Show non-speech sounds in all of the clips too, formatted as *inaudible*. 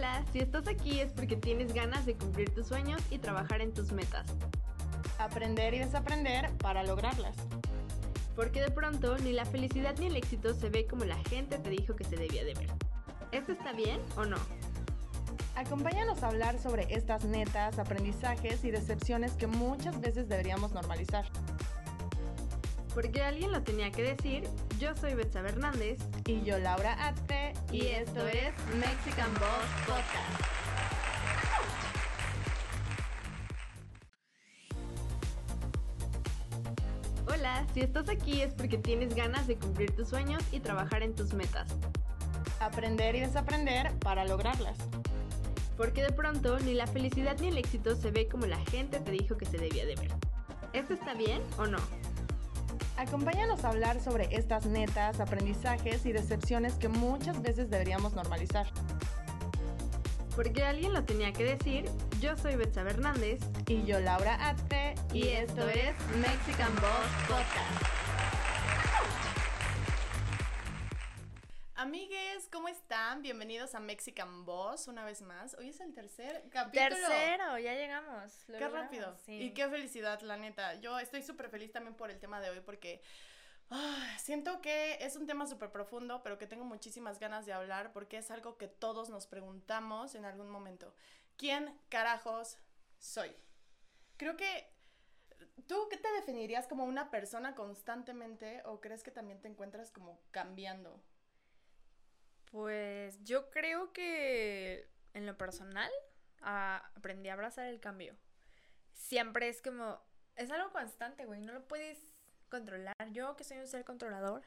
Hola, si estás aquí es porque tienes ganas de cumplir tus sueños y trabajar en tus metas. Aprender y desaprender para lograrlas. Porque de pronto ni la felicidad ni el éxito se ve como la gente te dijo que se debía de ver. ¿Esto está bien o no? Acompáñanos a hablar sobre estas netas, aprendizajes y decepciones que muchas veces deberíamos normalizar. Porque alguien lo tenía que decir, yo soy Betsa Hernández Y yo, Laura Atpe, y esto es Mexican Boss Podcast. Hola, si estás aquí es porque tienes ganas de cumplir tus sueños y trabajar en tus metas. Aprender y desaprender para lograrlas. Porque de pronto ni la felicidad ni el éxito se ve como la gente te dijo que se debía de ver. ¿Esto está bien o no? Acompáñanos a hablar sobre estas netas, aprendizajes y decepciones que muchas veces deberíamos normalizar. Porque alguien lo tenía que decir, yo soy Betsa Hernández Y yo, Laura Atpe, y esto es Mexican Boss Podcast. ¿Cómo están? Bienvenidos a Mexican Boss una vez más. Hoy es el tercer capítulo. Tercero, ya llegamos. lo Qué logramos, rápido. sí. Y qué felicidad, la neta. Yo estoy súper feliz también por el tema de hoy porque ah, siento que es un tema súper profundo, pero que tengo muchísimas ganas de hablar porque es algo que todos nos preguntamos en algún momento. ¿Quién carajos soy? Creo que... ¿Tú qué te definirías como una persona constantemente o crees que también te encuentras como cambiando? Pues yo creo que en lo personal ah, aprendí a abrazar el cambio. Siempre es como, es algo constante, güey, no lo puedes controlar. Yo que soy un ser controlador,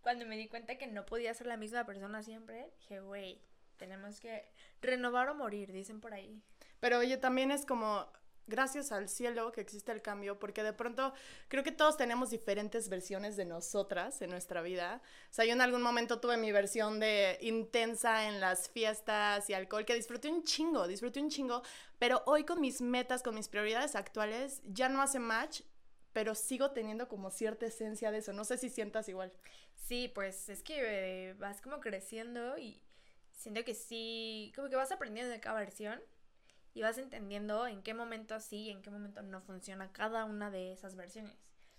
cuando me di cuenta que no podía ser la misma persona siempre, dije, güey, tenemos que renovar o morir, dicen por ahí. Pero oye, también es como gracias al cielo que existe el cambio, porque de pronto creo que todos tenemos diferentes versiones de nosotras en nuestra vida. O sea, yo en algún momento tuve mi versión de intensa en las fiestas y alcohol, que disfruté un chingo, disfruté un chingo, pero hoy con mis metas, con mis prioridades actuales, ya no hace match. Pero sigo teniendo como cierta esencia de eso. No sé si sientas igual. Sí, pues es que eh, vas como creciendo y siento que sí, como que vas aprendiendo de cada versión y vas entendiendo en qué momento sí y en qué momento no funciona cada una de esas versiones.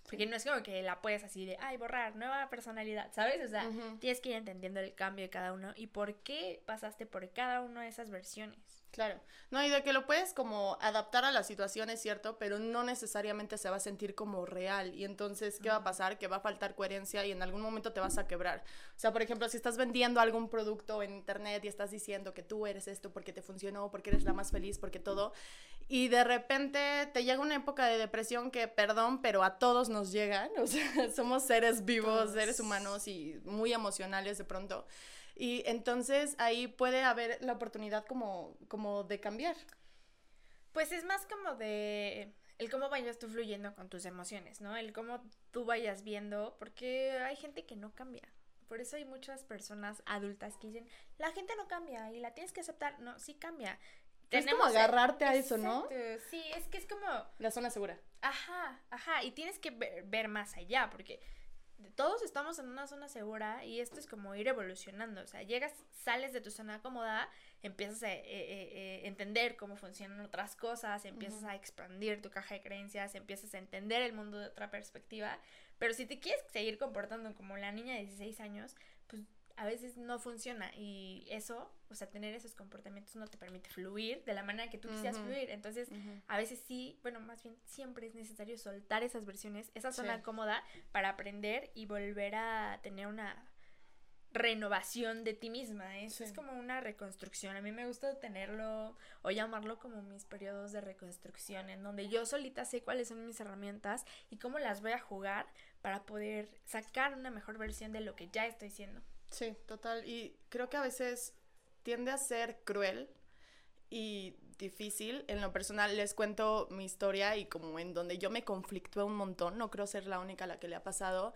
Porque no es como que la puedes así de, ay, borrar, nueva personalidad, ¿sabes? O sea, Ujú. tienes que ir entendiendo el cambio de cada uno y por qué pasaste por cada una de esas versiones. Claro. No, y de que lo puedes como adaptar a la situación, es cierto, pero no necesariamente se va a sentir como real. Y entonces, ¿qué va a pasar? Que va a faltar coherencia y en algún momento te vas a quebrar. O sea, por ejemplo, si estás vendiendo algún producto en internet y estás diciendo que tú eres esto porque te funcionó, porque eres la más feliz, porque todo, y de repente te llega una época de depresión que, perdón, pero a todos nos llegan. *laughs* O sea, somos seres vivos, seres humanos y muy emocionales de pronto. Y entonces ahí puede haber la oportunidad como, como de cambiar. Pues es más como de el cómo vayas tú fluyendo con tus emociones, ¿no? El cómo tú vayas viendo, porque hay gente que no cambia. Por eso hay muchas personas adultas que dicen, la gente no cambia y la tienes que aceptar. No, sí cambia. Es como agarrarte a eso, ¿no? Sí, es que es como, La zona segura. ajá, ajá, y tienes que ver, ver más allá, porque todos estamos en una zona segura y esto es como ir evolucionando. O sea, llegas, sales de tu zona cómoda, empiezas a eh, eh, eh, entender cómo funcionan otras cosas, empiezas a expandir tu caja de creencias, empiezas a entender el mundo de otra perspectiva. Pero si te quieres seguir comportando como la niña de 16 años, a veces no funciona y eso, o sea, tener esos comportamientos no te permite fluir de la manera que tú quisieras fluir. Entonces, a veces sí, bueno, más bien siempre es necesario soltar esas versiones, esa zona Sí. cómoda para aprender y volver a tener una renovación de ti misma. Eso Sí. es como una reconstrucción. A mí me gusta tenerlo o llamarlo como mis periodos de reconstrucción, en donde yo solita sé cuáles son mis herramientas y cómo las voy a jugar para poder sacar una mejor versión de lo que ya estoy siendo. Sí, total. Y creo que a veces tiende a ser cruel y difícil. En lo personal les cuento mi historia y como en donde yo me conflictué un montón. No creo ser la única la que le ha pasado.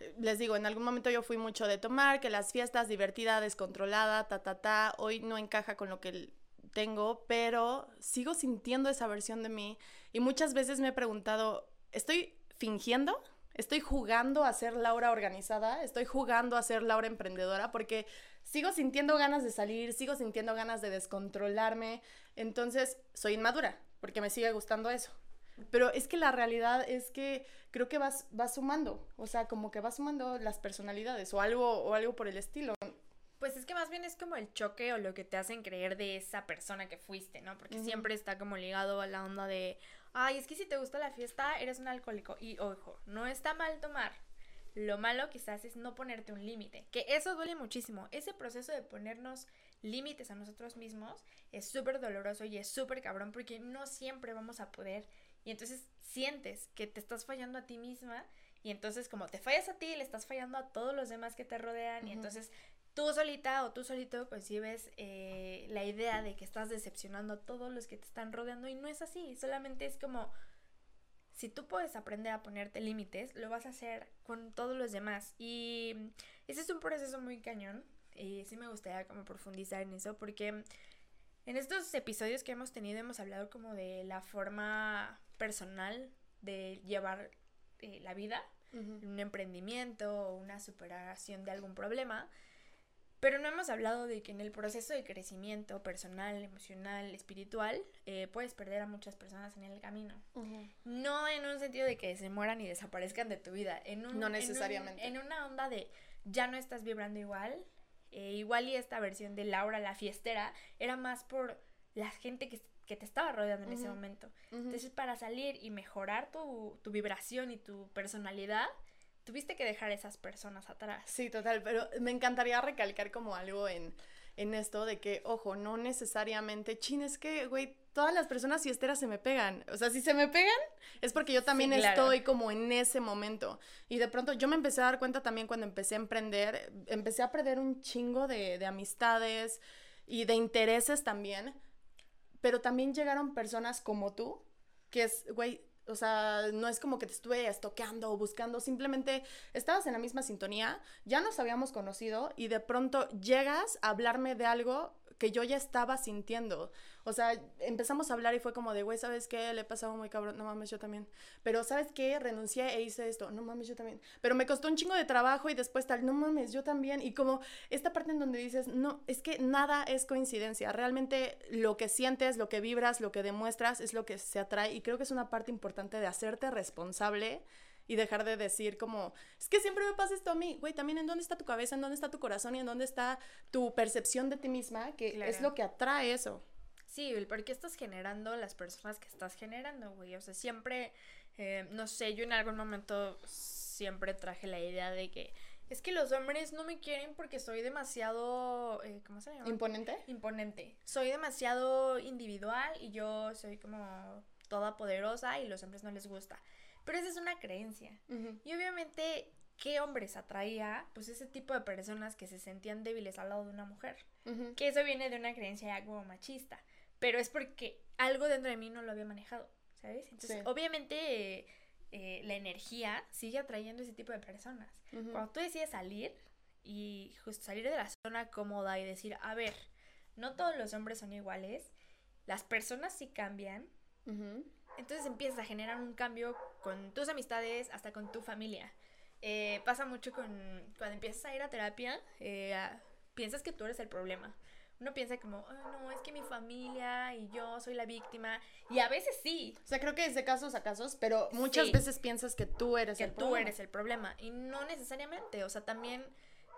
Eh, Les digo, en algún momento yo fui mucho de tomar, que las fiestas, divertida, descontrolada, ta, ta, ta. Hoy no encaja con lo que tengo, pero sigo sintiendo esa versión de mí. Y muchas veces me he preguntado, ¿estoy fingiendo? Estoy jugando a ser Laura organizada, estoy jugando a ser Laura emprendedora porque sigo sintiendo ganas de salir, sigo sintiendo ganas de descontrolarme, entonces soy inmadura porque me sigue gustando eso. Pero es que la realidad es que creo que vas, vas sumando, o sea, como que vas sumando las personalidades o algo, o algo por el estilo. Pues es que más bien es como el choque o lo que te hacen creer de esa persona que fuiste, ¿no? Porque siempre está como ligado a la onda de, ay, es que si te gusta la fiesta, eres un alcohólico. Y ojo, no está mal tomar. Lo malo quizás es no ponerte un límite, que eso duele muchísimo. Ese proceso de ponernos límites a nosotros mismos es súper doloroso y es súper cabrón porque no siempre vamos a poder y entonces sientes que te estás fallando a ti misma y entonces como te fallas a ti, le estás fallando a todos los demás que te rodean y entonces tú solita o tú solito concibes eh, la idea de que estás decepcionando a todos los que te están rodeando y no es así, solamente es como si tú puedes aprender a ponerte límites, lo vas a hacer con todos los demás y ese es un proceso muy cañón y sí me gustaría como profundizar en eso porque en estos episodios que hemos tenido hemos hablado como de la forma personal de llevar eh, la vida, un emprendimiento o una superación de algún problema, pero no hemos hablado de que en el proceso de crecimiento personal, emocional, espiritual, eh, puedes perder a muchas personas en el camino. No en un sentido de que se mueran y desaparezcan de tu vida, en un, no necesariamente. En, una onda de ya no estás vibrando igual, eh, igual y esta versión de Laura la fiestera era más por la gente que que te estaba rodeando en ese momento. Entonces, para salir y mejorar tu, tu, vibración y tu personalidad, tuviste que dejar esas personas atrás. Sí, total, pero me encantaría recalcar como algo en, en esto de que, ojo, no necesariamente, chin, es que, güey, todas las personas fiesteras se me pegan. O sea, si se me pegan, es porque yo también estoy como en ese momento. Y de pronto yo me empecé a dar cuenta también cuando empecé a emprender, empecé a perder un chingo de, de amistades y de intereses también pero también llegaron personas como tú, que es, güey, o sea, no es como que te estuve estoqueando o buscando, simplemente estabas en la misma sintonía, ya nos habíamos conocido y de pronto llegas a hablarme de algo que yo ya estaba sintiendo. O sea, empezamos a hablar y fue como de, güey, ¿sabes qué? Le he pasado muy cabrón, no mames, yo también. Pero, ¿sabes qué? Renuncié e hice esto, no mames, yo también. Pero me costó un chingo de trabajo y después tal, no mames, yo también. Y como esta parte en donde dices, no, es que nada es coincidencia. Realmente lo que sientes, lo que vibras, lo que demuestras es lo que se atrae. Y creo que es una parte importante de hacerte responsable y dejar de decir como, es que siempre me pasa esto a mí, güey, también en dónde está tu cabeza, en dónde está tu corazón y en dónde está tu percepción de ti misma, que es lo que atrae eso. Sí, ¿por qué estás generando las personas que estás generando, güey? O sea, siempre, eh, no sé, yo en algún momento siempre traje la idea de que es que los hombres no me quieren porque soy demasiado, eh, ¿cómo se llama? Imponente. Imponente. Soy demasiado individual y yo soy como toda poderosa y los hombres no les gusta. Pero esa es una creencia. Y obviamente, ¿qué hombres atraía? Pues ese tipo de personas que se sentían débiles al lado de una mujer. Que eso viene de una creencia ya como machista. Pero es porque algo dentro de mí no lo había manejado, ¿sabes? Entonces, obviamente, eh, la energía sigue atrayendo ese tipo de personas. Cuando tú decides salir y justo salir de la zona cómoda y decir, a ver, no todos los hombres son iguales, las personas sí cambian. Entonces empiezas a generar un cambio con tus amistades, hasta con tu familia. Eh, pasa mucho con cuando empiezas a ir a terapia, eh, piensas que tú eres el problema. Uno piensa como, no, es que mi familia y yo soy la víctima. Y a veces sí. O sea, creo que es de casos a casos, pero muchas veces piensas que tú eres el problema. tú eres el problema. Y no necesariamente. O sea, también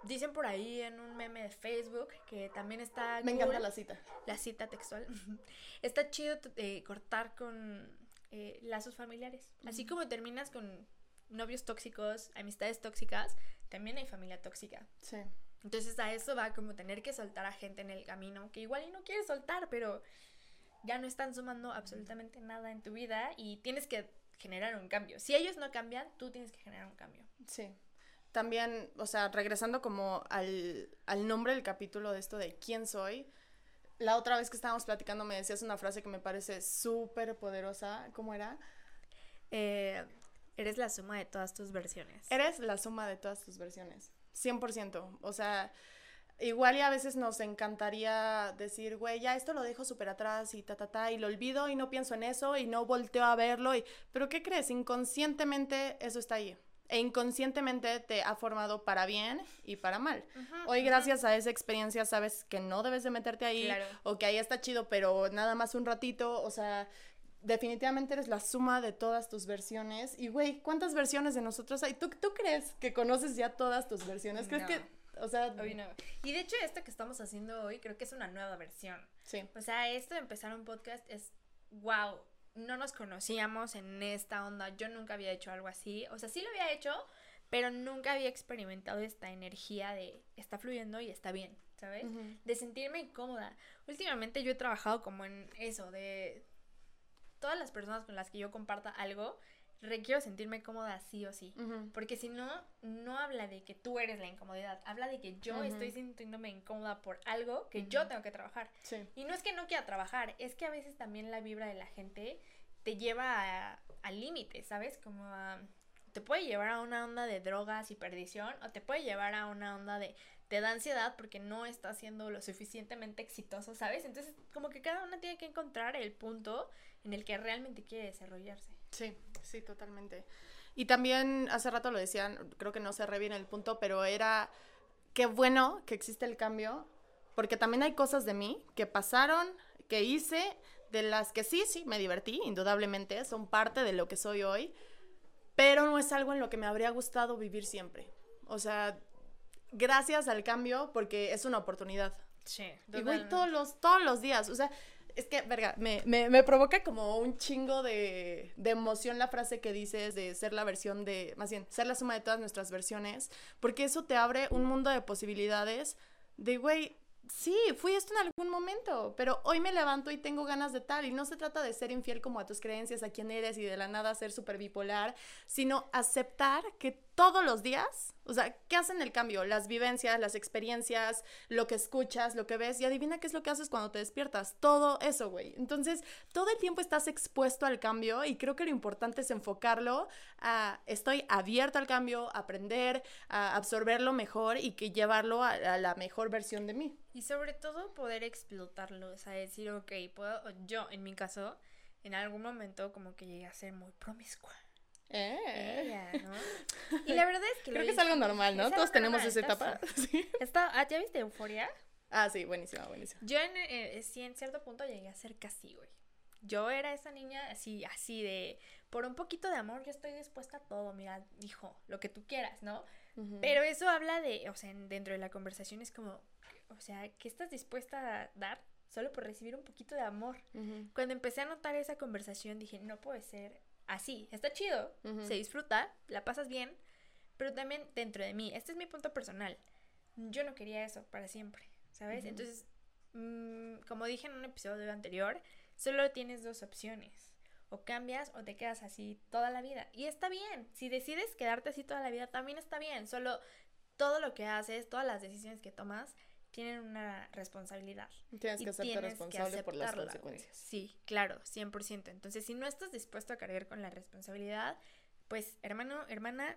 dicen por ahí en un meme de Facebook que también está. Me encanta la cita. La cita textual. *laughs* está chido eh, cortar con eh, lazos familiares. Así como terminas con novios tóxicos, amistades tóxicas, también hay familia tóxica. Sí. Entonces a eso va como tener que soltar a gente en el camino que igual y no quieres soltar, pero ya no están sumando absolutamente nada en tu vida y tienes que generar un cambio. Si ellos no cambian, tú tienes que generar un cambio. Sí. También, o sea, regresando como al, al nombre del capítulo de esto de quién soy, la otra vez que estábamos platicando me decías una frase que me parece súper poderosa. ¿Cómo era? Eh, eres la suma de todas tus versiones. Eres la suma de todas tus versiones. 100%. O sea, igual y a veces nos encantaría decir, güey, ya esto lo dejo súper atrás y ta, ta, ta, y lo olvido y no pienso en eso y no volteo a verlo. Y... Pero ¿qué crees? Inconscientemente eso está ahí. E inconscientemente te ha formado para bien y para mal. Hoy gracias a esa experiencia sabes que no debes de meterte ahí o que ahí está chido, pero nada más un ratito, o sea, definitivamente eres la suma de todas tus versiones. Y güey, ¿cuántas versiones de nosotros hay? ¿Tú, tú crees que conoces ya todas tus versiones? ¿Crees que o sea, Y de hecho esto que estamos haciendo hoy creo que es una nueva versión. Sí. O sea, esto de empezar un podcast es wow, no nos conocíamos en esta onda, yo nunca había hecho algo así, o sea, sí lo había hecho, pero nunca había experimentado esta energía de está fluyendo y está bien, ¿sabes? De sentirme incómoda. Últimamente yo he trabajado como en eso, de todas las personas con las que yo comparta algo, requiero sentirme cómoda sí o sí. Porque si no, no habla de que tú eres la incomodidad, habla de que yo estoy sintiéndome incómoda por algo que yo tengo que trabajar. Y no es que no quiera trabajar, es que a veces también la vibra de la gente te lleva al límite, ¿sabes? Como a, te puede llevar a una onda de drogas y perdición o te puede llevar a una onda de te da ansiedad porque no está siendo lo suficientemente exitoso, ¿sabes? Entonces, como que cada una tiene que encontrar el punto en el que realmente quiere desarrollarse. Sí, sí, totalmente. Y también hace rato lo decían, creo que no cerré bien el punto, pero era qué bueno que existe el cambio, porque también hay cosas de mí que pasaron, que hice, de las que sí, sí, me divertí, indudablemente, son parte de lo que soy hoy, pero no es algo en lo que me habría gustado vivir siempre. O sea, gracias al cambio, porque es una oportunidad. Sí. Y voy todos los, todos los días, o sea, es que, verga, me, me, me provoca como un chingo de, de, emoción la frase que dices de ser la versión de, más bien, ser la suma de todas nuestras versiones, porque eso te abre un mundo de posibilidades de, güey, sí, fui esto en algún momento, pero hoy me levanto y tengo ganas de tal. Y no se trata de ser infiel como a tus creencias, a quién eres y de la nada ser súper bipolar, sino aceptar que todos los días, o sea, ¿qué hacen el cambio? Las vivencias, las experiencias, lo que escuchas, lo que ves, y adivina qué es lo que haces cuando te despiertas. Todo eso, güey. Entonces, todo el tiempo estás expuesto al cambio y creo que lo importante es enfocarlo estoy abierto al cambio, aprender, a absorberlo mejor y que llevarlo a, a la mejor versión de mí. Y sobre todo poder explotarlo, o sea, decir, ok, puedo, yo en mi caso, en algún momento como que llegué a ser muy promiscua. Eh. *laughs* Y la verdad es que... Creo que es algo normal, ¿no? Todos tenemos esa etapa. *laughs* ¿Sí? Ah, ¿Ya viste Euforia? Ah, sí, buenísima, buenísima. Yo en, eh, sí, en cierto punto llegué a ser casi, güey. Yo era esa niña así, así de, por un poquito de amor yo estoy dispuesta a todo, mira, hijo, lo que tú quieras, ¿no? Pero eso habla de, o sea, dentro de la conversación es como, o sea, ¿qué estás dispuesta a dar solo por recibir un poquito de amor? Cuando empecé a notar esa conversación dije, no puede ser así, está chido, se disfruta, la pasas bien, pero también dentro de mí, este es mi punto personal, yo no quería eso para siempre, ¿sabes? Entonces, mm, como dije en un episodio anterior, solo tienes dos opciones. O cambias o te quedas así toda la vida. Y está bien. Si decides quedarte así toda la vida, también está bien. Solo todo lo que haces, todas las decisiones que tomas, tienen una responsabilidad. Tienes que hacerte responsable por las consecuencias. Sí, claro, 100%. Entonces, si no estás dispuesto a cargar con la responsabilidad, pues, hermano, hermana,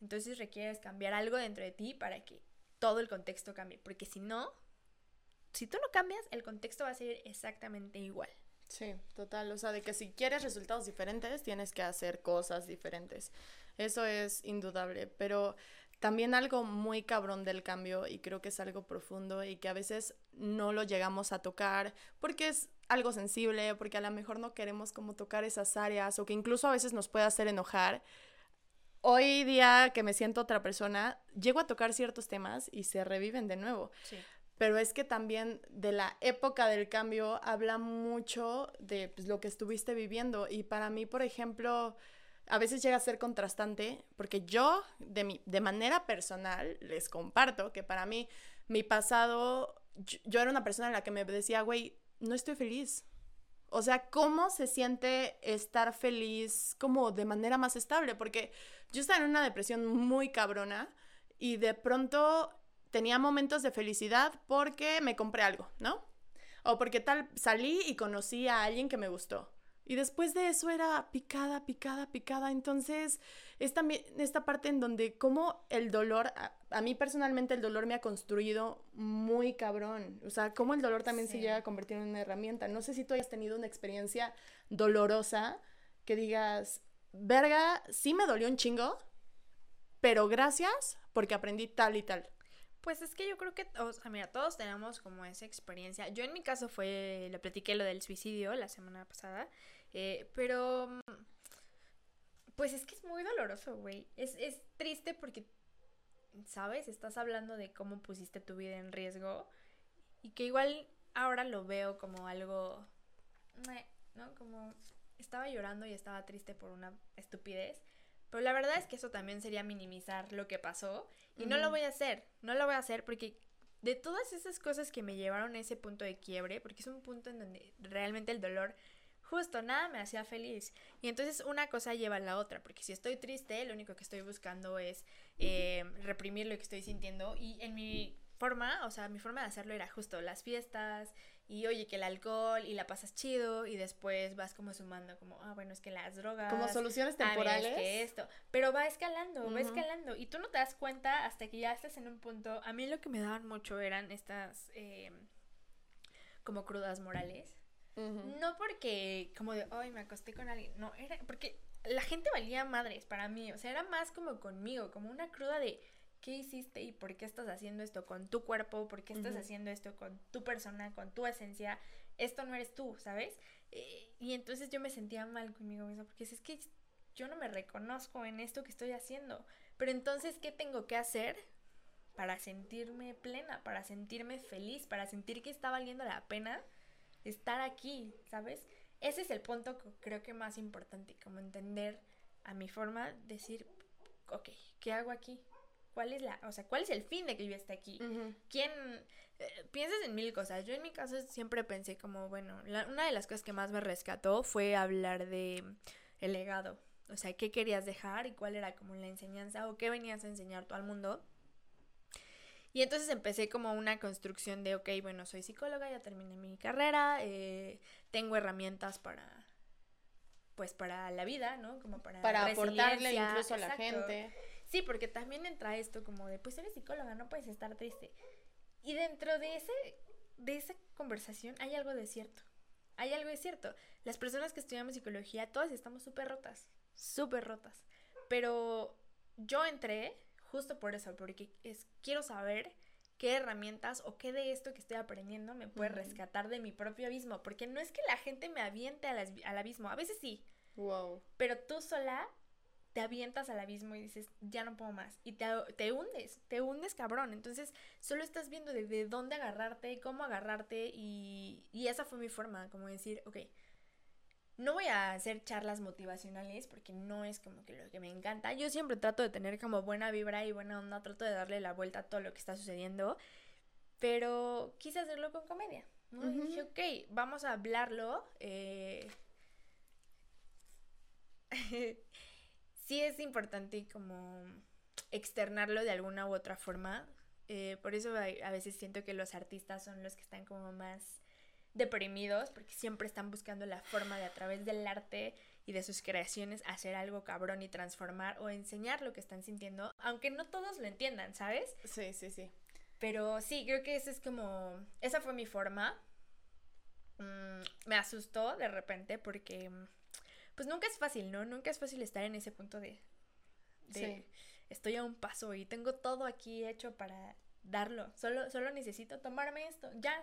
entonces requieres cambiar algo dentro de ti para que todo el contexto cambie. Porque si no, si tú no cambias, el contexto va a ser exactamente igual. Sí, total. O sea, de que si quieres resultados diferentes, tienes que hacer cosas diferentes. Eso es indudable. Pero también algo muy cabrón del cambio y creo que es algo profundo y que a veces no lo llegamos a tocar porque es algo sensible, porque a lo mejor no queremos como tocar esas áreas o que incluso a veces nos puede hacer enojar. Hoy día que me siento otra persona, llego a tocar ciertos temas y se reviven de nuevo. Pero es que también de la época del cambio habla mucho de pues, lo que estuviste viviendo. Y para mí, por ejemplo, a veces llega a ser contrastante, porque yo, de, mi, de manera personal, les comparto que para mí, mi pasado, yo, era una persona en la que me decía, güey, no estoy feliz. O sea, ¿cómo se siente estar feliz como de manera más estable? Porque yo estaba en una depresión muy cabrona y de pronto tenía momentos de felicidad porque me compré algo, ¿no? O porque tal salí y conocí a alguien que me gustó. Y después de eso era picada, picada, picada. Entonces, es también esta parte en donde como el dolor, a, mí personalmente el dolor me ha construido muy cabrón. O sea, como el dolor también se llega a convertir en una herramienta. No sé si tú hayas tenido una experiencia dolorosa que digas, verga, sí me dolió un chingo, pero gracias porque aprendí tal y tal. Pues es que yo creo que, o sea, mira, todos tenemos como esa experiencia. Yo en mi caso fue, le platiqué lo del suicidio la semana pasada, eh, pero mm, pues es que es muy doloroso, güey. Es, es triste porque, ¿sabes? Estás hablando de cómo pusiste tu vida en riesgo y que igual ahora lo veo como algo, ¿no? Como estaba llorando y estaba triste por una estupidez. Pero la verdad es que eso también sería minimizar lo que pasó. Y no lo voy a hacer. No lo voy a hacer porque de todas esas cosas que me llevaron a ese punto de quiebre, porque es un punto en donde realmente el dolor, justo nada me hacía feliz. Y entonces una cosa lleva a la otra, porque si estoy triste, lo único que estoy buscando es eh, reprimir lo que estoy sintiendo. Y en mi forma, o sea, mi forma de hacerlo era justo las fiestas y oye que el alcohol y la pasas chido y después vas como sumando como, ah, bueno, es que las drogas. Como soluciones Ah, mira, temporales. es que esto. Pero va escalando, va escalando. Y tú no te das cuenta hasta que ya estás en un punto. A mí lo que me daban mucho eran estas eh, como crudas morales. No porque como de, ay, me acosté con alguien. No, era porque la gente valía madres para mí. O sea, era más como conmigo, como una cruda de qué hiciste y por qué estás haciendo esto con tu cuerpo, por qué estás haciendo esto con tu persona, con tu esencia. Esto no eres tú, ¿sabes? Eh, y entonces yo me sentía mal conmigo misma porque es que yo no me reconozco en esto que estoy haciendo. Pero entonces, ¿qué tengo que hacer para sentirme plena, para sentirme feliz, para sentir que está valiendo la pena estar aquí, ¿sabes? Ese es el punto que creo que más importante, como entender a mi forma, decir, ok, ¿qué hago aquí? ¿Cuál es la, o sea, cuál es el fin de que yo esté aquí? ¿Quién? eh, piensas en mil cosas. Yo en mi caso siempre pensé como, bueno, la- una de las cosas que más me rescató fue hablar de el legado. O sea, qué querías dejar y cuál era como la enseñanza o qué venías a enseñar tú al mundo. Y entonces empecé como una construcción de, ok, bueno, soy psicóloga, ya terminé mi carrera, eh, tengo herramientas para, pues para la vida, ¿no? Como para... Para aportarle incluso a la exacto. gente. Sí, porque también entra esto como de, pues eres psicóloga, no puedes estar triste. Y dentro de ese, de esa conversación hay algo de cierto. Hay algo de cierto. Las personas que estudiamos psicología, todas estamos súper rotas, súper rotas. Pero yo entré justo por eso, porque es, quiero saber qué herramientas o qué de esto que estoy aprendiendo me puede rescatar de mi propio abismo. Porque no es que la gente me aviente al, al abismo, a veces sí, Wow. pero tú sola te avientas al abismo y dices, ya no puedo más. Y te, te hundes, te hundes cabrón. Entonces, solo estás viendo de, de dónde agarrarte, cómo agarrarte. Y, y esa fue mi forma, como decir, ok, no voy a hacer charlas motivacionales porque no es como que lo que me encanta. Yo siempre trato de tener como buena vibra y buena onda, trato de darle la vuelta a todo lo que está sucediendo. Pero quise hacerlo con comedia. ¿no? Y dije, ok, vamos a hablarlo. eh, *laughs* *laughs* sí es importante como externarlo de alguna u otra forma. eh, por eso a, veces siento que los artistas son los que están como más deprimidos, porque siempre están buscando la forma de a través del arte y de sus creaciones hacer algo cabrón y transformar o enseñar lo que están sintiendo, aunque no todos lo entiendan, ¿sabes? Sí, sí, sí. Pero sí, creo que esa es como. Esa fue mi forma. Mm, me asustó de repente porque. Pues nunca es fácil, ¿no? Nunca es fácil estar en ese punto de. de Sí. Estoy a un paso y tengo todo aquí hecho para darlo. Solo, solo necesito tomarme esto, ya.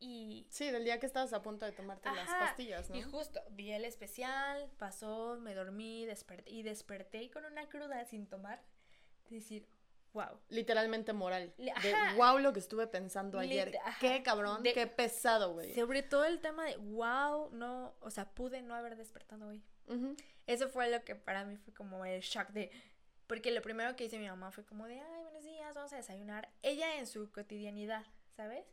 Y. Sí, del día que estabas a punto de tomarte las pastillas, ¿no? Y justo, vi el especial, pasó, me dormí, desperté. Y desperté con una cruda sin tomar. Decir, wow. Literalmente moral. De wow lo que estuve pensando ayer. Ajá. Qué cabrón, De- qué pesado, güey. Sobre todo el tema de, wow, no, o sea, pude no haber despertado hoy. Eso fue lo que para mí fue como el shock de, porque lo primero que hice mi mamá fue como de, ay, buenos días, vamos a desayunar. Ella en su cotidianidad, ¿sabes?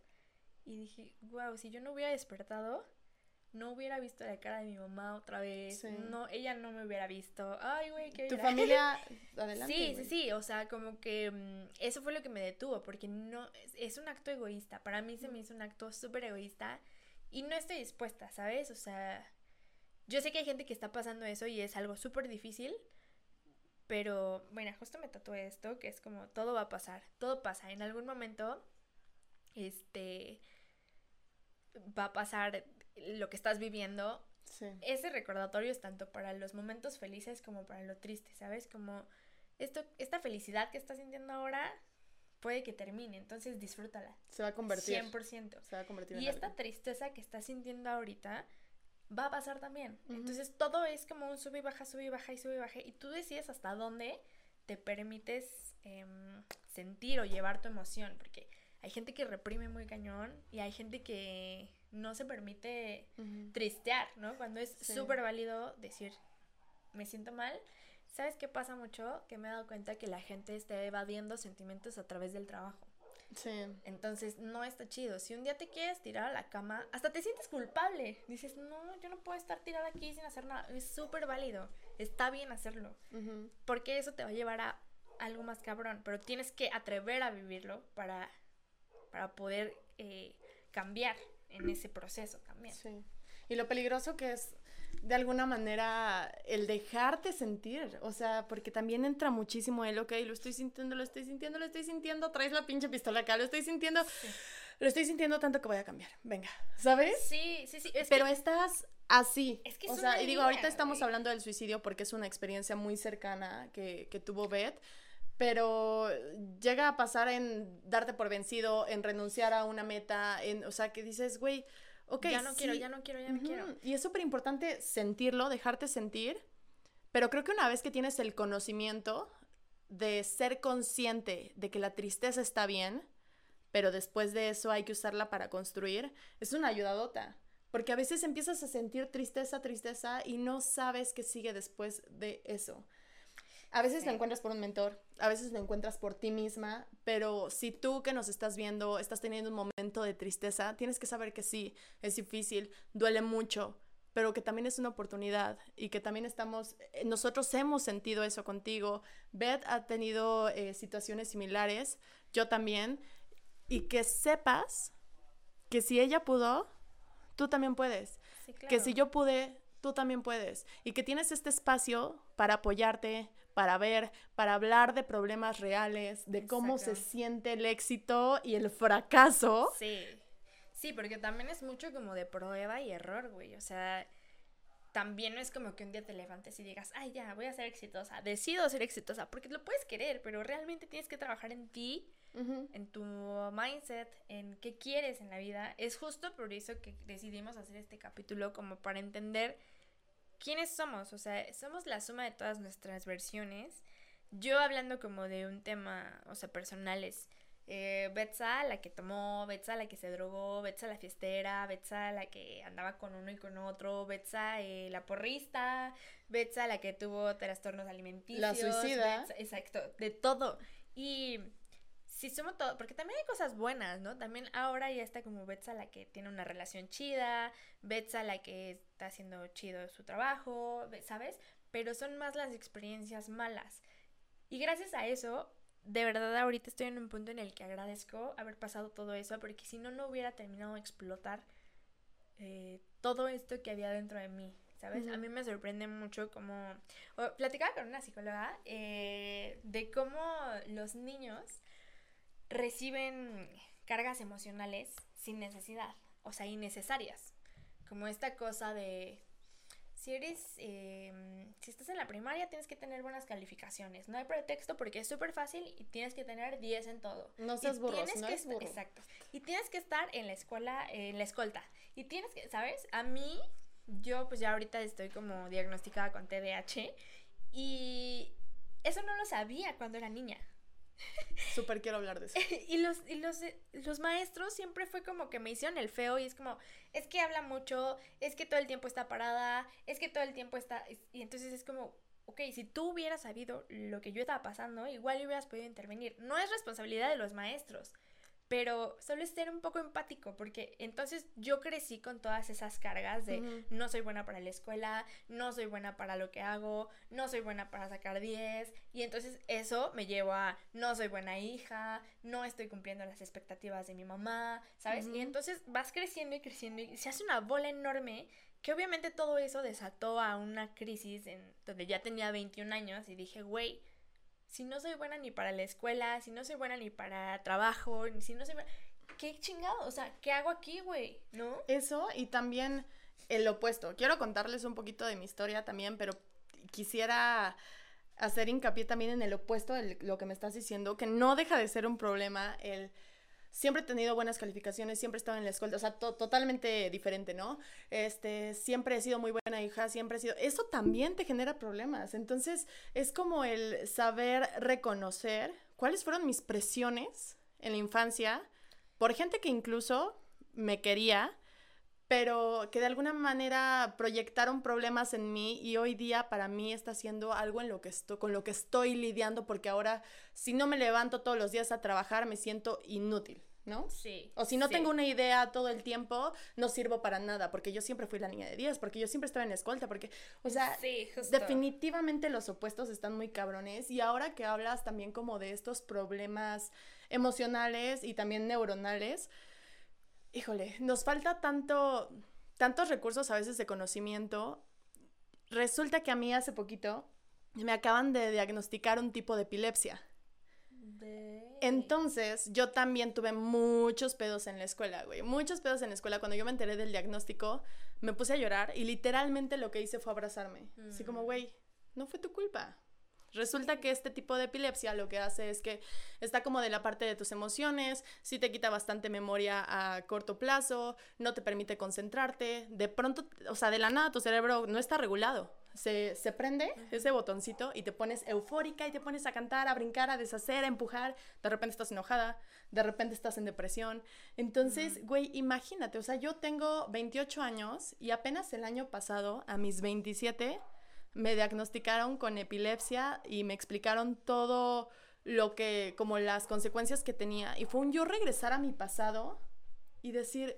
Y dije, wow, si yo no hubiera despertado, no hubiera visto la cara de mi mamá otra vez. Sí. No, ella no me hubiera visto. Ay, güey, qué Tu familia, *laughs* adelante. Sí, sí, sí, o sea, como que mm, eso fue lo que me detuvo, porque no, es, es un acto egoísta, para mí se me hizo un acto súper egoísta y no estoy dispuesta, ¿sabes? O sea, yo sé que hay gente que está pasando eso y es algo súper difícil, pero bueno, justo me tatué esto, que es como todo va a pasar, todo pasa, en algún momento, este, va a pasar lo que estás viviendo, Sí. ese recordatorio es tanto para los momentos felices como para lo triste, ¿sabes? Como esto, esta felicidad que estás sintiendo ahora puede que termine, entonces disfrútala. Se va a convertir. 100%. Se va a convertir en Y algo. esta tristeza que estás sintiendo ahorita va a pasar también. Entonces todo es como un sube y baja, sube y baja y sube y baja. Y tú decides hasta dónde te permites em, sentir o llevar tu emoción. Porque hay gente que reprime muy cañón y hay gente que no se permite tristear, ¿no? Cuando es Sí. súper válido decir, me siento mal. ¿Sabes qué pasa mucho? Que me he dado cuenta que la gente está evadiendo sentimientos a través del trabajo. Sí. Entonces no está chido. Si un día te quieres tirar a la cama, hasta te sientes culpable. Dices, no, yo no puedo estar tirada aquí sin hacer nada. Es súper válido. Está bien hacerlo. Porque eso te va a llevar a algo más cabrón. Pero tienes que atrever a vivirlo para, para poder eh, cambiar en ese proceso también. Sí. Y lo peligroso que es, de alguna manera, el dejarte sentir. O sea, porque también entra muchísimo el, ok, lo estoy sintiendo, lo estoy sintiendo, lo estoy sintiendo, traes la pinche pistola acá, lo estoy sintiendo, lo estoy sintiendo tanto que voy a cambiar. Venga, ¿sabes? Sí, sí, sí. Es Pero que- estás así. Es que o es sea, una y digo, herida, ahorita estamos güey. hablando del suicidio porque es una experiencia muy cercana que, que tuvo Beth. Pero llega a pasar en darte por vencido, en renunciar a una meta, en, o sea, que dices, güey, ok, ya no quiero, ya no quiero, ya no quiero. Y es súper importante sentirlo, dejarte sentir, pero creo que una vez que tienes el conocimiento de ser consciente de que la tristeza está bien, pero después de eso hay que usarla para construir, es una ayudadota. Porque a veces empiezas a sentir tristeza, tristeza y no sabes qué sigue después de eso. A veces lo Sí. encuentras por un mentor, a veces lo encuentras por ti misma, pero si tú que nos estás viendo estás teniendo un momento de tristeza, tienes que saber que sí, es difícil, duele mucho, pero que también es una oportunidad y que también estamos, eh, nosotros hemos sentido eso contigo. Beth ha tenido eh, situaciones similares, yo también, y que sepas que si ella pudo, tú también puedes. Sí, Que claro. si yo pude, tú también puedes. Y que tienes este espacio para apoyarte, para ver, para hablar de problemas reales, de cómo se siente el éxito y el fracaso. Sí. Sí, porque también es mucho como de prueba y error, güey. O sea, también no es como que un día te levantes y digas, ay, ya, voy a ser exitosa. Decido ser exitosa. Porque lo puedes querer, pero realmente tienes que trabajar en ti, en tu mindset, en qué quieres en la vida. Es justo por eso que decidimos hacer este capítulo, como para entender quiénes somos. O sea, somos la suma de todas nuestras versiones. Yo hablando como de un tema, o sea, personales. Eh, Betsa, la que tomó, Betsa, la que se drogó, Betsa, la fiestera, Betsa, la que andaba con uno y con otro, Betsa, eh, la porrista, Betsa, la que tuvo trastornos alimenticios. suicida. Betsa- exacto, de todo. Y sí somos todo, porque también hay cosas buenas, ¿no? También ahora ya está como Betsa la que tiene una relación chida, Betsa la que está haciendo chido su trabajo, Be- ¿sabes? Pero son más las experiencias malas. Y gracias a eso, de verdad ahorita estoy en un punto en el que agradezco haber pasado todo eso, porque si no, no hubiera terminado de explotar eh, todo esto que había dentro de mí. ¿Sabes? A Ujú. mí me sorprende mucho como... o- platicaba con una psicóloga eh, de cómo los niños reciben cargas emocionales sin necesidad, o sea, innecesarias. Como esta cosa de, si eres, eh, si estás en la primaria tienes que tener buenas calificaciones, no hay pretexto porque es súper fácil y tienes que tener 10 en todo. No seas burro, tienes no que esta- burro. Exacto. Y tienes que estar en la escuela, en la escolta. Y tienes que, ¿sabes? A mí, yo pues ya ahorita estoy como diagnosticada con TDAH y eso no lo sabía cuando era niña. *laughs* Súper quiero hablar de eso. *laughs* y los, y los, los maestros siempre fue como que me hicieron el feo y es como, es que habla mucho, es que todo el tiempo está parada, es que todo el tiempo está... Y entonces es como, ok, si tú hubieras sabido lo que yo estaba pasando, igual hubieras podido intervenir. No es responsabilidad de los maestros, pero solo es ser un poco empático, porque entonces yo crecí con todas esas cargas de no soy buena para la escuela, no soy buena para lo que hago, no soy buena para sacar 10, y entonces eso me llevó a no soy buena hija, no estoy cumpliendo las expectativas de mi mamá, ¿sabes? Y entonces vas creciendo y creciendo y se hace una bola enorme que obviamente todo eso desató a una crisis en donde ya tenía 21 años y dije, güey, si no soy buena ni para la escuela, si no soy buena ni para trabajo, si no soy buena... ¿Qué chingado? O sea, ¿qué hago aquí, güey? ¿No? Eso y también el opuesto. Quiero contarles un poquito de mi historia también, pero quisiera hacer hincapié también en el opuesto de lo que me estás diciendo, que no deja de ser un problema el siempre he tenido buenas calificaciones, siempre he estado en la escuela, o sea, totalmente diferente, ¿no? Este, siempre he sido muy buena hija, siempre he sido, eso también te genera problemas, entonces es como el saber reconocer cuáles fueron mis presiones en la infancia por gente que incluso me quería, pero que de alguna manera proyectaron problemas en mí y hoy día para mí está siendo algo en lo que estoy, con lo que estoy lidiando porque ahora si no me levanto todos los días a trabajar me siento inútil. ¿no? Sí. O si no tengo una idea todo el tiempo, no sirvo para nada, porque yo siempre fui la niña de 10, porque yo siempre estaba en la escolta, porque, o sea, definitivamente los opuestos están muy cabrones. Y ahora que hablas también como de estos problemas emocionales y también neuronales, híjole, nos falta tanto, tantos recursos a veces de conocimiento. Resulta que a mí hace poquito me acaban de diagnosticar un tipo de epilepsia. Entonces, yo también tuve muchos pedos en la escuela, güey. Muchos pedos en la escuela. Cuando yo me enteré del diagnóstico, me puse a llorar y literalmente lo que hice fue abrazarme. Así como, mm. güey, no fue tu culpa. Resulta que este tipo de epilepsia lo que hace es que está como de la parte de tus emociones, sí te quita bastante memoria a corto plazo, no te permite concentrarte, de pronto, o sea, de la nada tu cerebro no está regulado. Se, se prende ese botoncito y te pones eufórica y te pones a cantar, a brincar, a deshacer, a empujar. De repente estás enojada, de repente estás en depresión. Entonces, güey, imagínate, o sea, yo tengo 28 años y apenas el año pasado, a mis 27, me diagnosticaron con epilepsia y me explicaron todo lo que, como las consecuencias que tenía. Y fue un yo regresar a mi pasado y decir,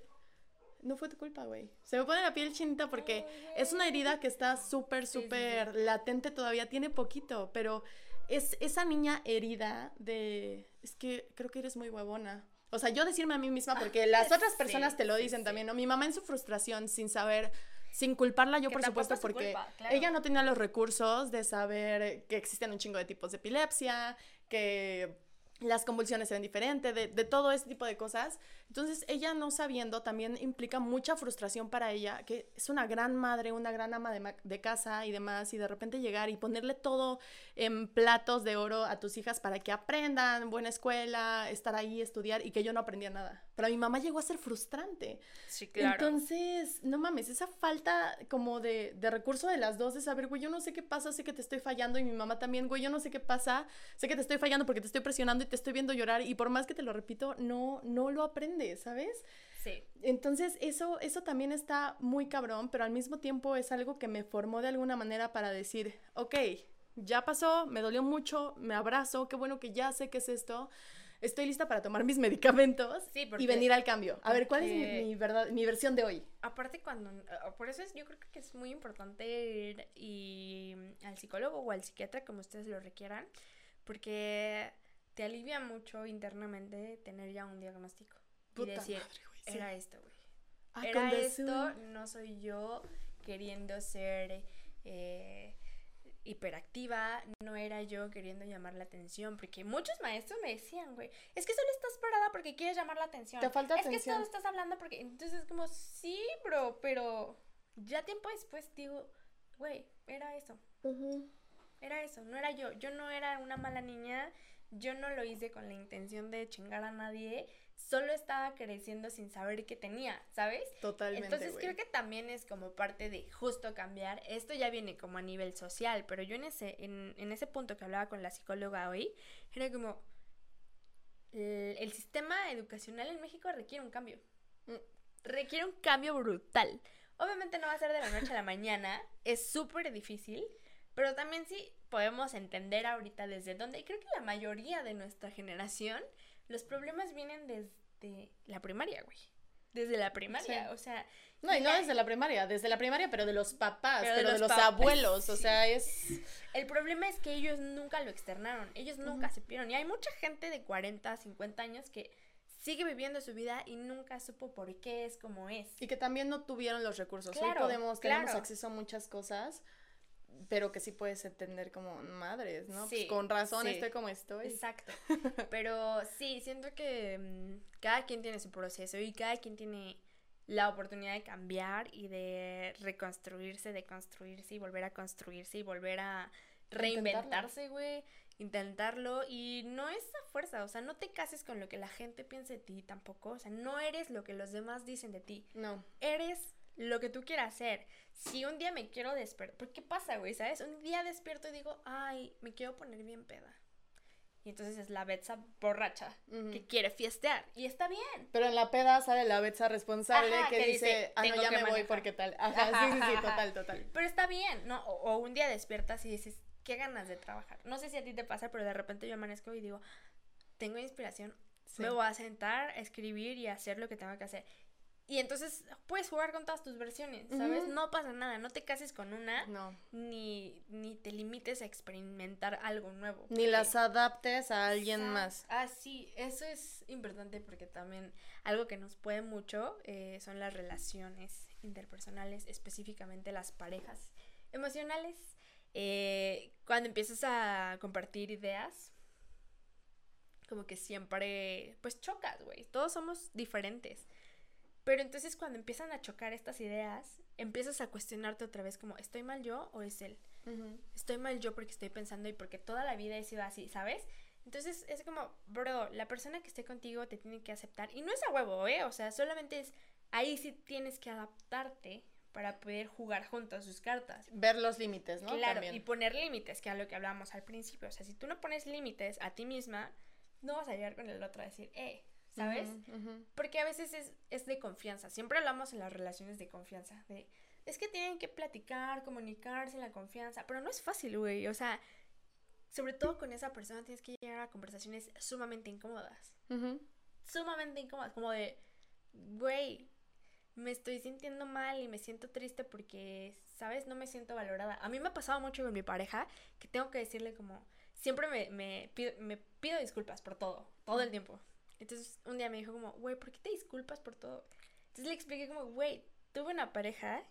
no fue tu culpa, güey. Se me pone la piel chinita porque es una herida que está súper, súper latente todavía, tiene poquito, pero es esa niña herida de, es que creo que eres muy huevona. O sea, yo decirme a mí misma, porque *laughs* las otras personas te lo dicen también, ¿no? Mi mamá en su frustración, sin saber sin culparla yo, por supuesto, porque ella no tenía los recursos de saber que existen un chingo de tipos de epilepsia, que las convulsiones eran diferentes, de, de, todo ese tipo de cosas. Entonces, ella no sabiendo también implica mucha frustración para ella, que es una gran madre, una gran ama de, de, casa y demás, y de repente llegar y ponerle todo en platos de oro a tus hijas para que aprendan, buena escuela, estar ahí, estudiar, y que yo no aprendía nada. Pero mi mamá llegó a ser frustrante. Sí, claro. Entonces, no mames, esa falta como de, de recurso de las dos, de saber, güey, yo no sé qué pasa, sé que te estoy fallando, y mi mamá también, güey, yo no sé qué pasa, sé que te estoy fallando porque te estoy presionando y te estoy viendo llorar, y por más que te lo repito, no, no lo aprendes ¿sabes? Sí. Entonces, eso, eso también está muy cabrón, pero al mismo tiempo es algo que me formó de alguna manera para decir, ok, ya pasó, me dolió mucho, me abrazo, qué bueno que ya sé qué es esto. Estoy lista para tomar mis *laughs* medicamentos y venir al cambio. A ver, ¿cuál es mi, verdad, mi versión de hoy? Aparte, cuando. Ah, por eso es, yo creo que es muy importante ir y, al psicólogo o al psiquiatra, como ustedes lo requieran, porque te alivia mucho internamente tener ya un diagnóstico y decir, era esto, güey. Ah, era esto, no soy yo queriendo ser eh, hiperactiva, no era yo queriendo llamar la atención, porque muchos maestros me decían, güey, es que solo estás parada porque quieres llamar la atención. Te falta atención. Es que solo estás hablando porque, entonces es como, sí, bro, pero ya tiempo después digo, güey, era eso. Era eso, no era yo. Yo no era una mala niña, yo no lo hice con la intención de chingar a nadie, solo estaba creciendo sin saber qué tenía, ¿sabes? Totalmente. Entonces creo que también es como parte de justo cambiar. Esto ya viene como a nivel social, pero yo en ese, en, en ese punto que hablaba con la psicóloga hoy, era como el, sistema educacional en México requiere un cambio. Mm, requiere un cambio brutal. Obviamente no va a ser de la noche a la mañana, es súper difícil, pero también sí podemos entender ahorita desde dónde, y creo que la mayoría de nuestra generación los problemas vienen desde la primaria, güey. Desde la primaria, o sea. No, y no desde la primaria, desde la primaria, pero de los papás, pero, de, los, abuelos, o sea, es... El problema es que ellos nunca lo externaron, ellos nunca se supieron. Y hay mucha gente de 40, 50 años que sigue viviendo su vida y nunca supo por qué es como es. Y que también no tuvieron los recursos. Hoy podemos, tenemos acceso a muchas cosas, pero que sí puedes entender como madres, ¿no? pues con razón estoy como estoy. Exacto. *laughs* Pero sí, siento que mm, cada quien tiene su proceso y cada quien tiene la oportunidad de cambiar y de reconstruirse, de construirse y volver a construirse y volver a reinventarse, güey, intentarlo y no es a fuerza, o sea, no te cases con lo que la gente piensa de ti tampoco, o sea, no eres lo que los demás dicen de ti. No. Eres lo que tú quieras hacer. Si un día me quiero despertar, ¿por qué pasa, güey? ¿Sabes? Un día despierto y digo, ay, me quiero poner bien peda. Y entonces es la Betsa borracha que quiere fiestear. Y está bien. Pero en la peda sale la Betsa responsable Ajá, que, que dice, dice, ah, no, "Tengo ya me voy manejar". porque tal. Ajá, Ajá, sí, sí, total, total. Pero está bien, ¿no? O, o un día despiertas y dices, qué ganas de trabajar. No sé si a ti te pasa, pero de repente yo amanezco y digo, tengo inspiración, Sí. me voy a sentar, a escribir y hacer lo que tengo que hacer. Y entonces puedes jugar con todas tus versiones, ¿sabes? No pasa nada, no te cases con una, No. ni, ni te limites a experimentar algo nuevo. Ni las adaptes a alguien Exacto. más. Ah, sí, eso es importante porque también algo que nos puede mucho eh, son las relaciones interpersonales, específicamente las parejas emocionales. Eh, cuando empiezas a compartir ideas, como que siempre, pues chocas, güey. Todos somos diferentes. Pero entonces cuando empiezan a chocar estas ideas, empiezas a cuestionarte otra vez como, ¿estoy mal yo o es él? Estoy mal yo porque estoy pensando y porque toda la vida he sido así, ¿sabes? Entonces es como, bro, la persona que esté contigo te tiene que aceptar. Y no es a huevo, ¿eh? O sea, solamente es, ahí sí tienes que adaptarte para poder jugar juntos sus cartas. Ver los límites, ¿no? claro, También. y poner límites, que es lo que hablábamos al principio. O sea, si tú no pones límites a ti misma, no vas a llegar con el otro a decir, eh, ¿sabes? Porque a veces es, es de confianza. Siempre hablamos en las relaciones de confianza. De, es que tienen que platicar, comunicarse en la confianza. Pero no es fácil, güey. O sea, sobre todo con esa persona tienes que llegar a conversaciones sumamente incómodas. Sumamente incómodas. Como de, güey, me estoy sintiendo mal y me siento triste porque, ¿sabes? No me siento valorada. A mí me ha pasado mucho con mi pareja que tengo que decirle como, siempre me, me, pido, me pido disculpas por todo, todo el tiempo. Entonces un día me dijo como, güey, ¿por qué te disculpas por todo? Entonces le expliqué como, güey, tuve una pareja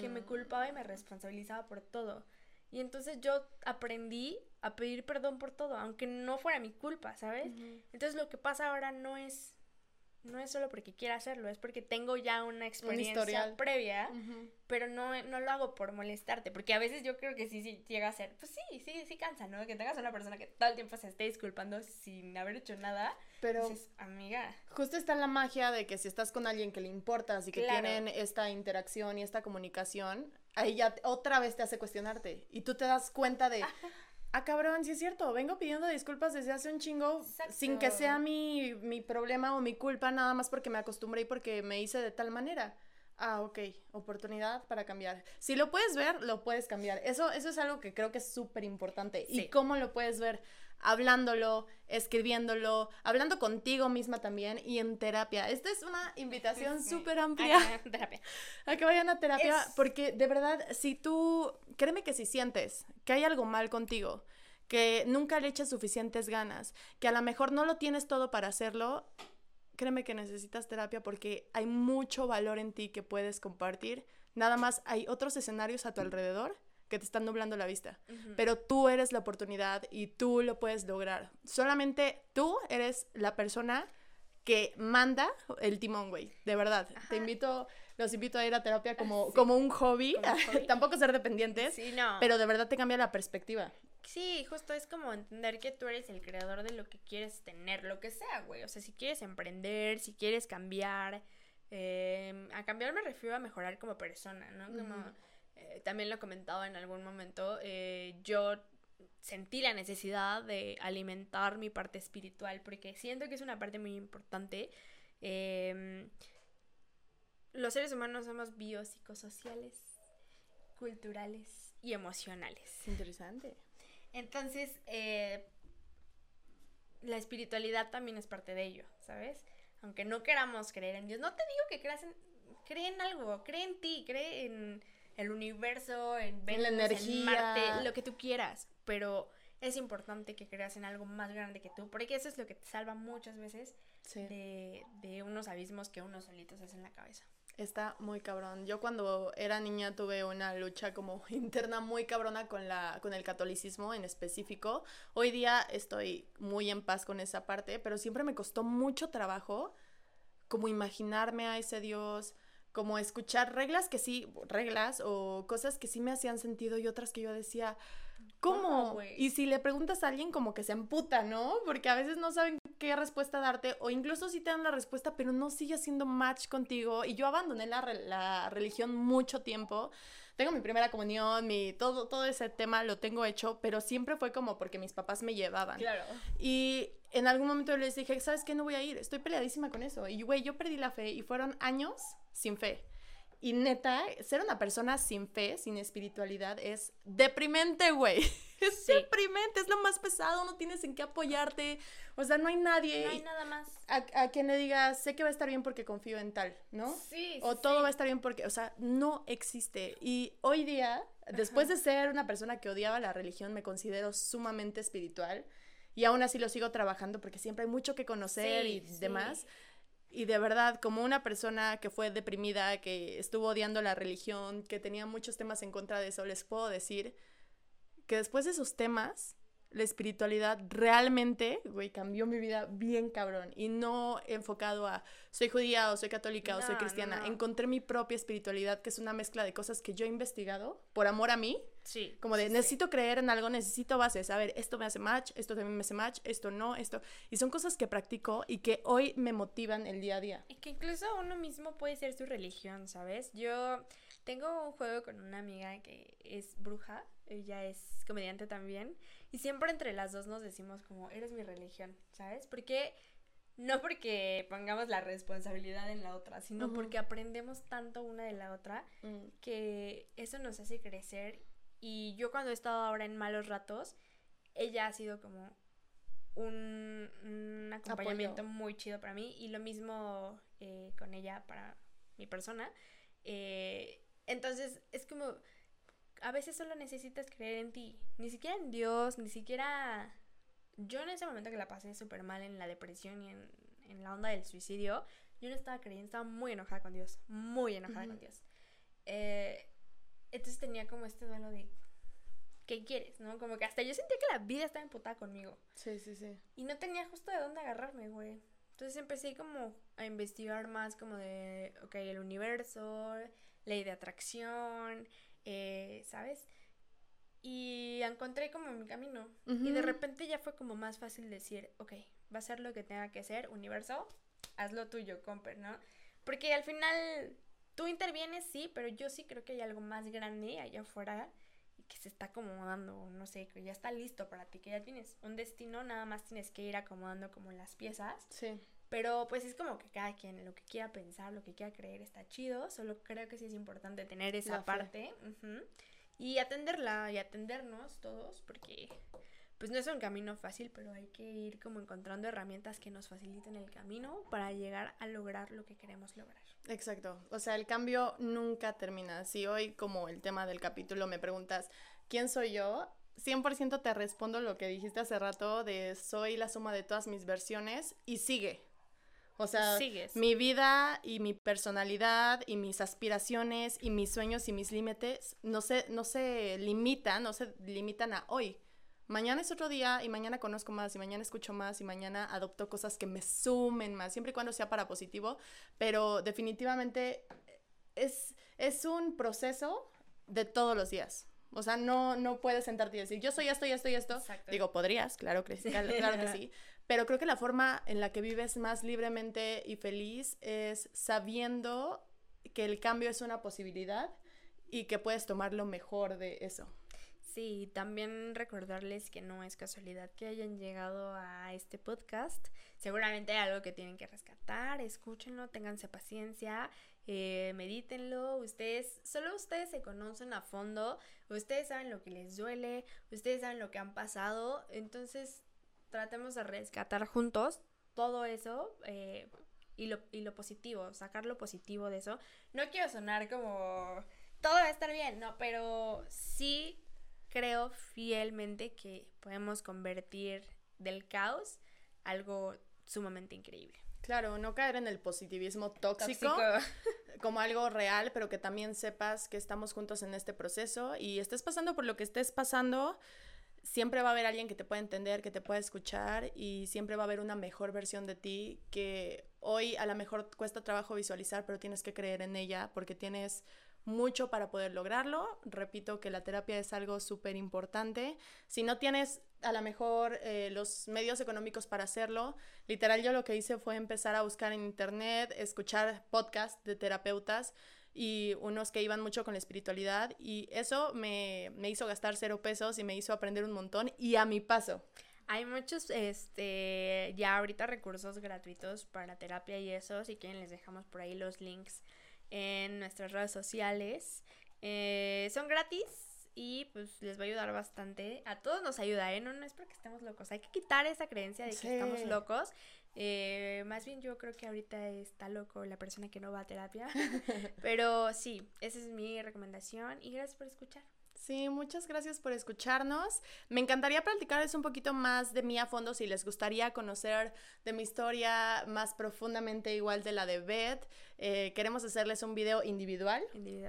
que me Mm. culpaba y me responsabilizaba por todo. Y entonces yo aprendí a pedir perdón por todo, aunque no fuera mi culpa, ¿sabes? Entonces lo que pasa ahora no es no es solo porque quiera hacerlo, es porque tengo ya una experiencia previa, pero no, no lo hago por molestarte, porque a veces yo creo que sí, sí llega a ser, pues sí, sí, sí cansa, ¿no? Que tengas una persona que todo el tiempo se esté disculpando sin haber hecho nada, Pero dices, amiga, justo está la magia de que si estás con alguien que le importas y que Claro. tienen esta interacción y esta comunicación, ahí ya otra vez te hace cuestionarte. Y tú te das cuenta de, ah, cabrón, sí es cierto, vengo pidiendo disculpas desde hace un chingo sin que sea mi, mi problema o mi culpa, nada más porque me acostumbré y porque me hice de tal manera. Ah, ok, oportunidad para cambiar. Si lo puedes ver, lo puedes cambiar. Eso, eso es algo que creo que es súper importante. Sí. ¿Y cómo lo puedes ver? Hablándolo, escribiéndolo, hablando contigo misma también y en terapia. Esta es una invitación *laughs* súper amplia Ajá, terapia. *laughs* a que vayan a terapia Es- porque de verdad, si tú, créeme que si sientes que hay algo mal contigo, que nunca le echas suficientes ganas, que a lo mejor no lo tienes todo para hacerlo, créeme que necesitas terapia porque hay mucho valor en ti que puedes compartir. Nada más hay otros escenarios a tu alrededor que te están nublando la vista, pero tú eres la oportunidad y tú lo puedes lograr. Solamente tú eres la persona que manda el timón, güey. De verdad. Te invito, los invito a ir a terapia como, Sí. como un hobby. Como un hobby. *laughs* Tampoco ser dependientes, Sí, no. pero de verdad te cambia la perspectiva. Sí, justo es como entender que tú eres el creador de lo que quieres tener, lo que sea, güey. O sea, si quieres emprender, si quieres cambiar. eh, a cambiar me refiero a mejorar como persona, ¿no? Como. Eh, también lo he comentado en algún momento. eh, yo sentí la necesidad de alimentar mi parte espiritual porque siento que es una parte muy importante. Em, los seres humanos somos biopsicosociales, culturales y emocionales. Interesante. Entonces, eh, la espiritualidad también es parte de ello, ¿sabes? Aunque no queramos creer en Dios, no te digo que creas en, cree en algo, cree en ti, cree en el universo, en Venus, la en energía. Marte, lo que tú quieras, pero es importante que creas en algo más grande que tú, porque eso es lo que te salva muchas veces Sí. de, de unos abismos que uno solito se hace en la cabeza. Está muy cabrón. Yo cuando era niña tuve una lucha como *laughs* interna muy cabrona con la con el catolicismo en específico. Hoy día estoy muy en paz con esa parte, pero siempre me costó mucho trabajo como imaginarme a ese Dios, como escuchar reglas que sí, reglas o cosas que sí me hacían sentido y otras que yo decía, ¿Cómo? y si le preguntas a alguien como que se emputa, ¿no? Porque a veces no saben qué respuesta darte o incluso si te dan la respuesta pero no sigue haciendo match contigo. Y yo abandoné la, la religión mucho tiempo. Tengo mi primera comunión, mi todo todo ese tema lo tengo hecho, pero siempre fue como porque mis papás me llevaban. Claro. Y en algún momento les dije, ¿sabes qué? No voy a ir, estoy peleadísima con eso. Y, güey, yo perdí la fe y fueron años sin fe. Y neta, ser una persona sin fe, sin espiritualidad, es deprimente, güey. *laughs* Es Sí. deprimente, es lo más pesado, no tienes en qué apoyarte. O sea, no hay nadie No hay nada más. a, a quien le diga, sé que va a estar bien porque confío en tal, ¿no? Sí, O todo sí. va a estar bien porque, o sea, no existe. Y hoy día, después de ser una persona que odiaba la religión, me considero sumamente espiritual. Y aún así lo sigo trabajando porque siempre hay mucho que conocer Sí, y sí. demás. Y de verdad, como una persona que fue deprimida, que estuvo odiando la religión, que tenía muchos temas en contra de eso, les puedo decir que después de esos temas, la espiritualidad realmente, güey, cambió mi vida bien cabrón. Y no enfocado a soy judía o soy católica o soy No, cristiana. no. Encontré mi propia espiritualidad, que es una mezcla de cosas que yo he investigado por amor a mí. Sí. Como de sí, sí. necesito creer en algo, necesito bases. A ver, esto me hace match, esto también me hace match, esto no, esto. Y son cosas que practico y que hoy me motivan el día a día. Y que incluso uno mismo puede ser su religión, ¿sabes? Yo tengo un juego con una amiga que es bruja, ella es comediante también, y siempre entre las dos nos decimos como, eres mi religión, ¿sabes? Porque no porque pongamos la responsabilidad en la otra, sino porque aprendemos tanto una de la otra que eso nos hace crecer. Y yo cuando he estado ahora en malos ratos, ella ha sido como un, un acompañamiento muy chido para mí. Y lo mismo eh, con ella para mi persona. Eh, entonces es como, a veces solo necesitas creer en ti. Ni siquiera en Dios, ni siquiera... Yo en ese momento que la pasé súper mal en la depresión y en, en la onda del suicidio, yo no estaba creyendo, estaba muy enojada con Dios, muy enojada con Dios. Eh, entonces tenía como este duelo de, ¿qué quieres? ¿No? Como que hasta yo sentía que la vida estaba emputada conmigo. Sí, sí, sí. Y no tenía justo de dónde agarrarme, güey. Entonces empecé como a investigar más como de, ok, el universo, ley de atracción, eh, ¿sabes? Y encontré como mi camino. Y de repente ya fue como más fácil decir, ok, va a ser lo que tenga que ser, universo, haz lo tuyo, Comper, ¿no? Porque al final tú intervienes, sí, pero yo sí creo que hay algo más grande allá afuera y que se está acomodando, no sé, que ya está listo para ti, que ya tienes un destino, nada más tienes que ir acomodando como las piezas. Sí. Pero pues es como que cada quien lo que quiera pensar, lo que quiera creer está chido. Solo creo que sí es importante tener esa parte. Y atenderla y atendernos todos porque pues no es un camino fácil, pero hay que ir como encontrando herramientas que nos faciliten el camino para llegar a lograr lo que queremos lograr. Exacto. O sea, el cambio nunca termina. Si hoy, como el tema del capítulo, me preguntas, ¿quién soy yo? 100% te respondo lo que dijiste hace rato de soy la suma de todas mis versiones y sigue. O sea, Sigues. mi vida y mi personalidad y mis aspiraciones y mis sueños y mis límites no se, no se limitan, no se limitan a hoy. Mañana es otro día y mañana conozco más y mañana escucho más y mañana adopto cosas que me sumen más, siempre y cuando sea para positivo, pero definitivamente es, es un proceso de todos los días. O sea, no, no puedes sentarte y decir, yo soy esto y esto y esto. Exacto. Digo, podrías, claro que, sí, claro que sí. *laughs* Pero creo que la forma en la que vives más libremente y feliz es sabiendo que el cambio es una posibilidad y que puedes tomar lo mejor de eso. Sí, también recordarles que no es casualidad que hayan llegado a este podcast. Seguramente hay algo que tienen que rescatar, escúchenlo, ténganse paciencia, eh, medítenlo. Ustedes, solo ustedes se conocen a fondo, ustedes saben lo que les duele, ustedes saben lo que han pasado. Entonces, tratemos de rescatar juntos todo eso eh, y, lo, y lo positivo, sacar lo positivo de eso. No quiero sonar como todo va a estar bien, no, pero sí creo fielmente que podemos convertir del caos algo sumamente increíble. Claro, no caer en el positivismo tóxico, *laughs* como algo real, pero que también sepas que estamos juntos en este proceso y estés pasando por lo que estés pasando, siempre va a haber alguien que te pueda entender, que te pueda escuchar y siempre va a haber una mejor versión de ti que hoy a lo mejor cuesta trabajo visualizar, pero tienes que creer en ella porque tienes mucho para poder lograrlo. Repito que la terapia es algo súper importante. Si no tienes a lo mejor eh, los medios económicos para hacerlo, literal yo lo que hice fue empezar a buscar en internet, escuchar podcasts de terapeutas y unos que iban mucho con la espiritualidad y eso me, me hizo gastar cero pesos y me hizo aprender un montón y a mi paso. Hay muchos, este, ya ahorita recursos gratuitos para terapia y eso. Si quieren, les dejamos por ahí los links en nuestras redes sociales. Eh, son gratis y pues les va a ayudar bastante. A todos nos ayuda, ¿eh? No, no es porque estemos locos. Hay que quitar esa creencia de que estamos locos. Eh, más bien yo creo que ahorita está loco la persona que no va a terapia. *laughs* Pero sí, esa es mi recomendación y gracias por escuchar. Sí, muchas gracias por escucharnos. Me encantaría platicarles un poquito más de mí a fondo si les gustaría conocer de mi historia más profundamente igual de la de Beth. Eh, queremos hacerles un video individual,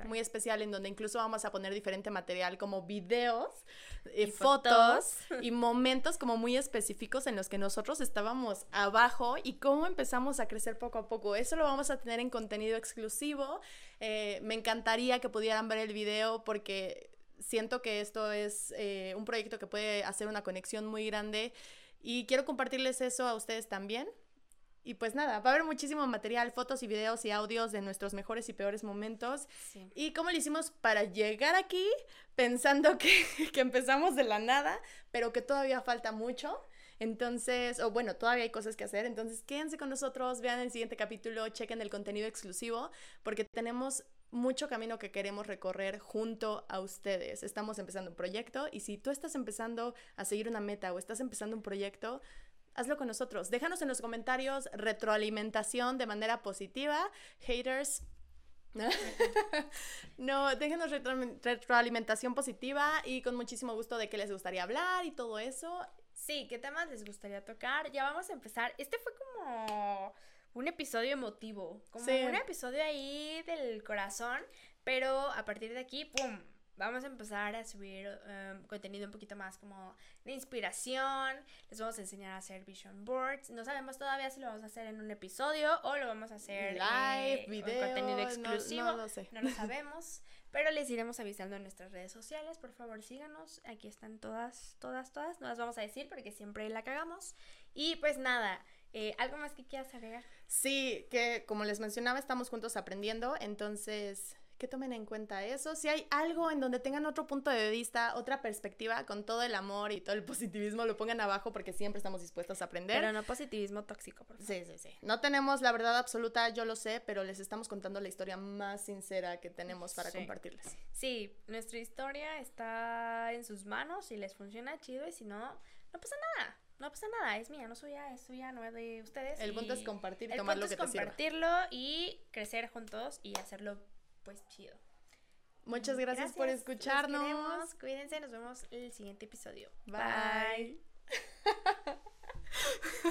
muy especial en donde incluso vamos a poner diferente material como videos, eh, fotos y momentos como muy específicos en los que nosotros estábamos abajo y cómo empezamos a crecer poco a poco. Eso lo vamos a tener en contenido exclusivo. Eh, me encantaría que pudieran ver el video porque siento que esto es eh, un proyecto que puede hacer una conexión muy grande y quiero compartirles eso a ustedes también. Y pues nada, va a haber muchísimo material, fotos y videos y audios de nuestros mejores y peores momentos. Y cómo lo hicimos para llegar aquí pensando *laughs* que, que empezamos de la nada, pero que todavía falta mucho. Entonces, o bueno, todavía hay cosas que hacer. Entonces, quédense con nosotros, vean el siguiente capítulo, chequen el contenido exclusivo, porque tenemos mucho camino que queremos recorrer junto a ustedes. Estamos empezando un proyecto y si tú estás empezando a seguir una meta o estás empezando un proyecto, hazlo con nosotros. Déjanos en los comentarios retroalimentación de manera positiva. Haters, *laughs* no, déjenos retroalimentación positiva y con muchísimo gusto de qué les gustaría hablar y todo eso. Sí, ¿qué temas les gustaría tocar? Ya vamos a empezar. Este fue como un episodio emotivo, como un episodio ahí del corazón, pero a partir de aquí, ¡pum! Vamos a empezar a subir um, contenido un poquito más como de inspiración. Les vamos a enseñar a hacer vision boards. No sabemos todavía si lo vamos a hacer en un episodio o lo vamos a hacer live, eh, video, contenido exclusivo. No, lo sé. no lo *laughs* sabemos. pero les iremos avisando en nuestras redes sociales. Por favor, síganos. Aquí están todas, todas, todas. No las vamos a decir porque siempre la cagamos. Y pues nada, eh, ¿Algo más que quieras agregar? Sí, que como les mencionaba, estamos juntos aprendiendo, entonces que tomen en cuenta eso. Si hay algo en donde tengan otro punto de vista, otra perspectiva, con todo el amor y todo el positivismo, lo pongan abajo porque siempre estamos dispuestos a aprender. Pero no positivismo tóxico, por favor. Sí, sí, sí. No tenemos la verdad absoluta, yo lo sé, pero les estamos contando la historia más sincera que tenemos para compartirles. Sí, nuestra historia está en sus manos, si les funciona, chido, y si no, no pasa nada no pasa nada, es mía, no suya, es suya, no es de ustedes. El punto es compartir y tomar lo que es compartirlo y crecer juntos y hacerlo pues chido. Muchas gracias, por escucharnos. Cuídense, nos vemos en el siguiente episodio. Bye. *laughs*